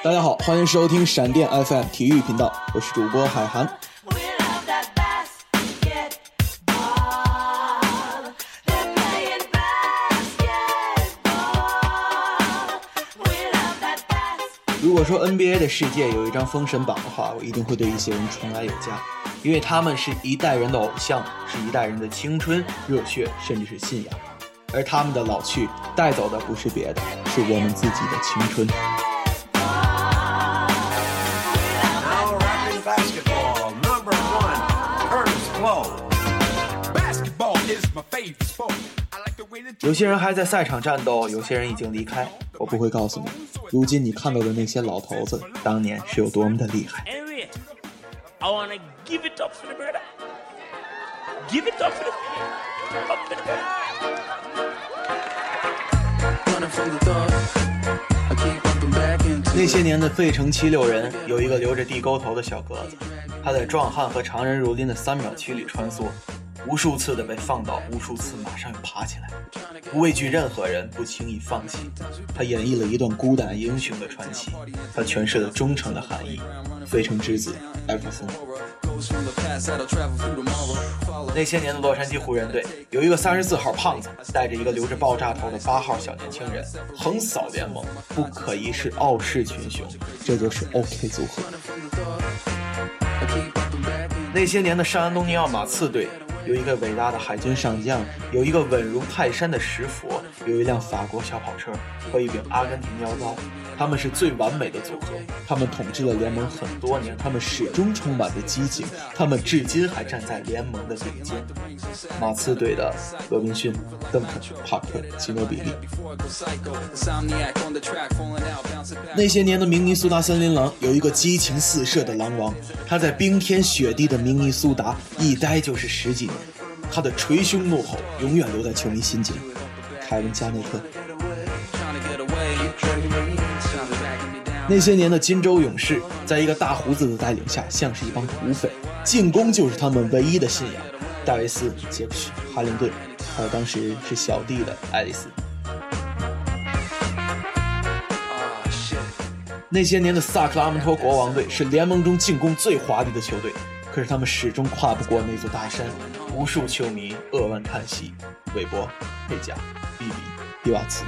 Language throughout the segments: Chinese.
大家好，欢迎收听闪电 FM 体育频道，我是主播海涵。如果说 NBA 的世界有一张封神榜的话，我一定会对一些人宠爱有加，因为他们是一代人的偶像，是一代人的青春、热血，甚至是信仰。而他们的老去，带走的不是别的，是我们自己的青春。有些人还在赛场战斗，有些人已经离开。我不会告诉你，如今你看到的那些老头子，当年是有多么的厉害。那些年的费城七六人有一个留着地沟头的小格子，他在壮汉和常人如林的三秒区里穿梭。无数次的被放倒，无数次马上又爬起来，不畏惧任何人，不轻易放弃。他演绎了一段孤胆英雄的传奇，他诠释了忠诚的含义。费城之子艾弗森。那些年的洛杉矶湖人队有一个三十四号胖子，带着一个留着爆炸头的八号小年轻人，横扫联盟，不可一世，傲视群雄。这就是 OK 组合。那些年的圣安东尼奥马刺队。有一个伟大的海军上将，有一个稳如泰山的石佛，有一辆法国小跑车和一柄阿根廷腰刀，他们是最完美的组合。他们统治了联盟很多年，他们始终充满着激情，他们至今还站在联盟的顶尖。马刺队的罗宾逊、邓肯、帕克、吉诺比利。那些年的明尼苏达森林狼有一个激情四射的狼王，他在冰天雪地的明尼苏达一待就是十几年。他的捶胸怒吼永远留在球迷心间。凯文·加内特。那些年的金州勇士，在一个大胡子的带领下，像是一帮土匪，进攻就是他们唯一的信仰。戴维斯、杰克逊、哈林顿，还有当时是小弟的爱丽丝。那些年的萨克拉门托国王队是联盟中进攻最华丽的球队。可是他们始终跨不过那座大山，无数球迷扼腕叹息。韦伯、佩贾、比比、迪瓦茨。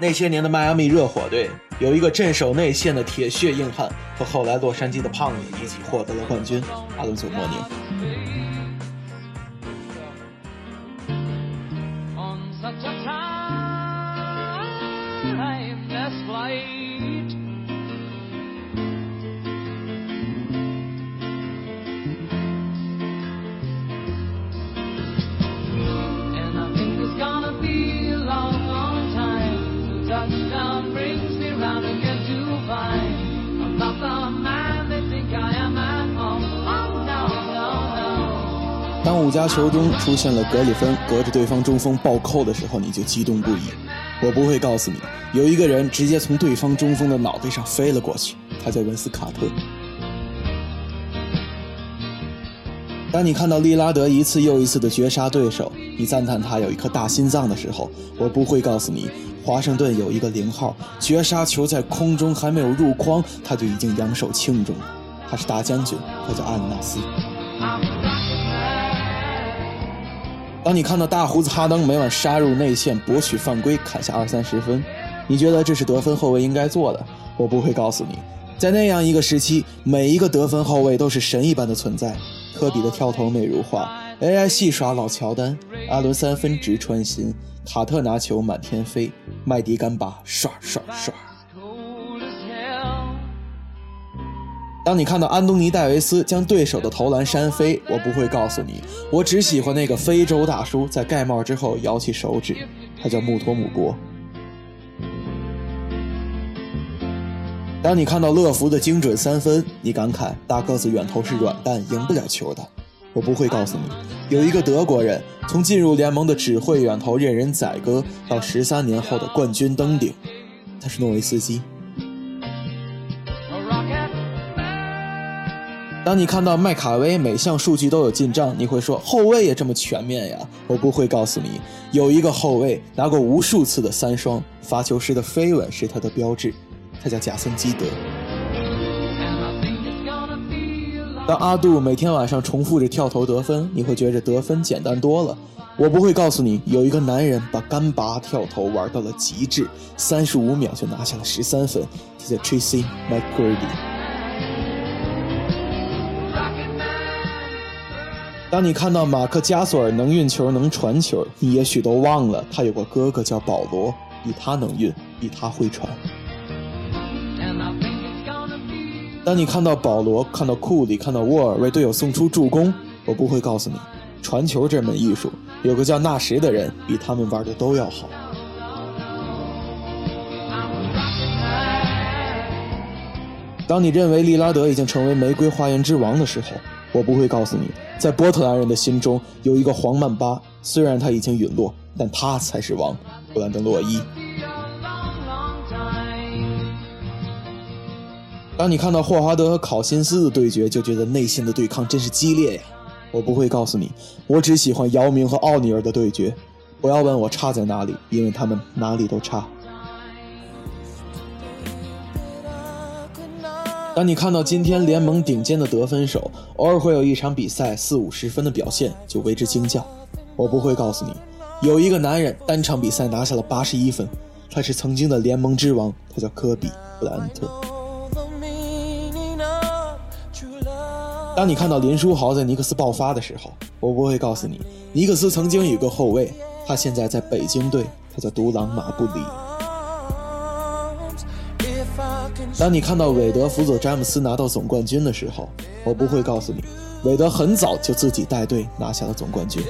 那些年的迈阿密热火队有一个镇守内线的铁血硬汉，和后来洛杉矶的胖子一起获得了冠军——阿伦索·莫宁。当五家球中出现了格里芬隔着对方中锋暴扣的时候，你就激动不已。我不会告诉你，有一个人直接从对方中锋的脑袋上飞了过去，他叫文斯卡特。当你看到利拉德一次又一次的绝杀对手，你赞叹他有一颗大心脏的时候，我不会告诉你，华盛顿有一个零号绝杀球在空中还没有入筐，他就已经扬手庆祝了。他是大将军，他叫阿纳斯。当你看到大胡子哈登每晚杀入内线博取犯规砍下二三十分，你觉得这是得分后卫应该做的？我不会告诉你，在那样一个时期，每一个得分后卫都是神一般的存在。科比的跳投美如画，AI 戏耍老乔丹，阿伦三分直穿心，卡特拿球满天飞，麦迪干巴刷刷刷。当你看到安东尼·戴维斯将对手的投篮扇飞，我不会告诉你，我只喜欢那个非洲大叔在盖帽之后摇起手指，他叫穆托姆博。当你看到乐福的精准三分，你感慨大个子远投是软蛋，赢不了球的。我不会告诉你，有一个德国人从进入联盟的只会远投任人宰割，到十三年后的冠军登顶，他是诺维斯基。当你看到麦卡威每项数据都有进账，你会说后卫也这么全面呀？我不会告诉你，有一个后卫拿过无数次的三双，罚球时的飞吻是他的标志，他叫贾森基德。当阿杜每天晚上重复着跳投得分，你会觉着得分简单多了。我不会告诉你，有一个男人把干拔跳投玩到了极致，三十五秒就拿下了十三分，他叫 Tracy McGrady。当你看到马克加索尔能运球能传球，你也许都忘了他有个哥哥叫保罗，比他能运，比他会传。当你看到保罗，看到库里，看到沃尔为队友送出助攻，我不会告诉你，传球这门艺术有个叫纳什的人比他们玩的都要好。当你认为利拉德已经成为玫瑰花园之王的时候。我不会告诉你，在波特兰人的心中有一个黄曼巴，虽然他已经陨落，但他才是王。布兰登·洛伊。当你看到霍华德和考辛斯的对决，就觉得内心的对抗真是激烈呀。我不会告诉你，我只喜欢姚明和奥尼尔的对决。不要问我差在哪里，因为他们哪里都差。当你看到今天联盟顶尖的得分手，偶尔会有一场比赛四五十分的表现，就为之惊叫。我不会告诉你，有一个男人单场比赛拿下了八十一分，他是曾经的联盟之王，他叫科比·布莱恩特。当你看到林书豪在尼克斯爆发的时候，我不会告诉你，尼克斯曾经有个后卫，他现在在北京队，他叫独狼马布里。当你看到韦德辅佐詹姆斯拿到总冠军的时候，我不会告诉你，韦德很早就自己带队拿下了总冠军。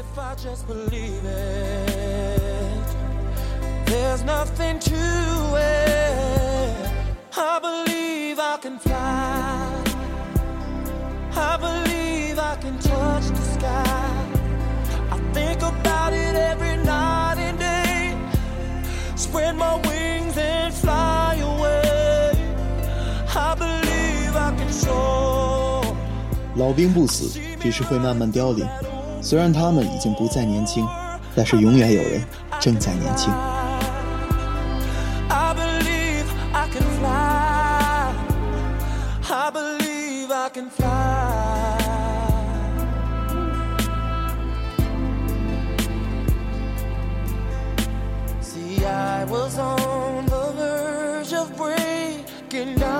老兵不死，只是会慢慢凋零。虽然他们已经不再年轻，但是永远有人正在年轻。silence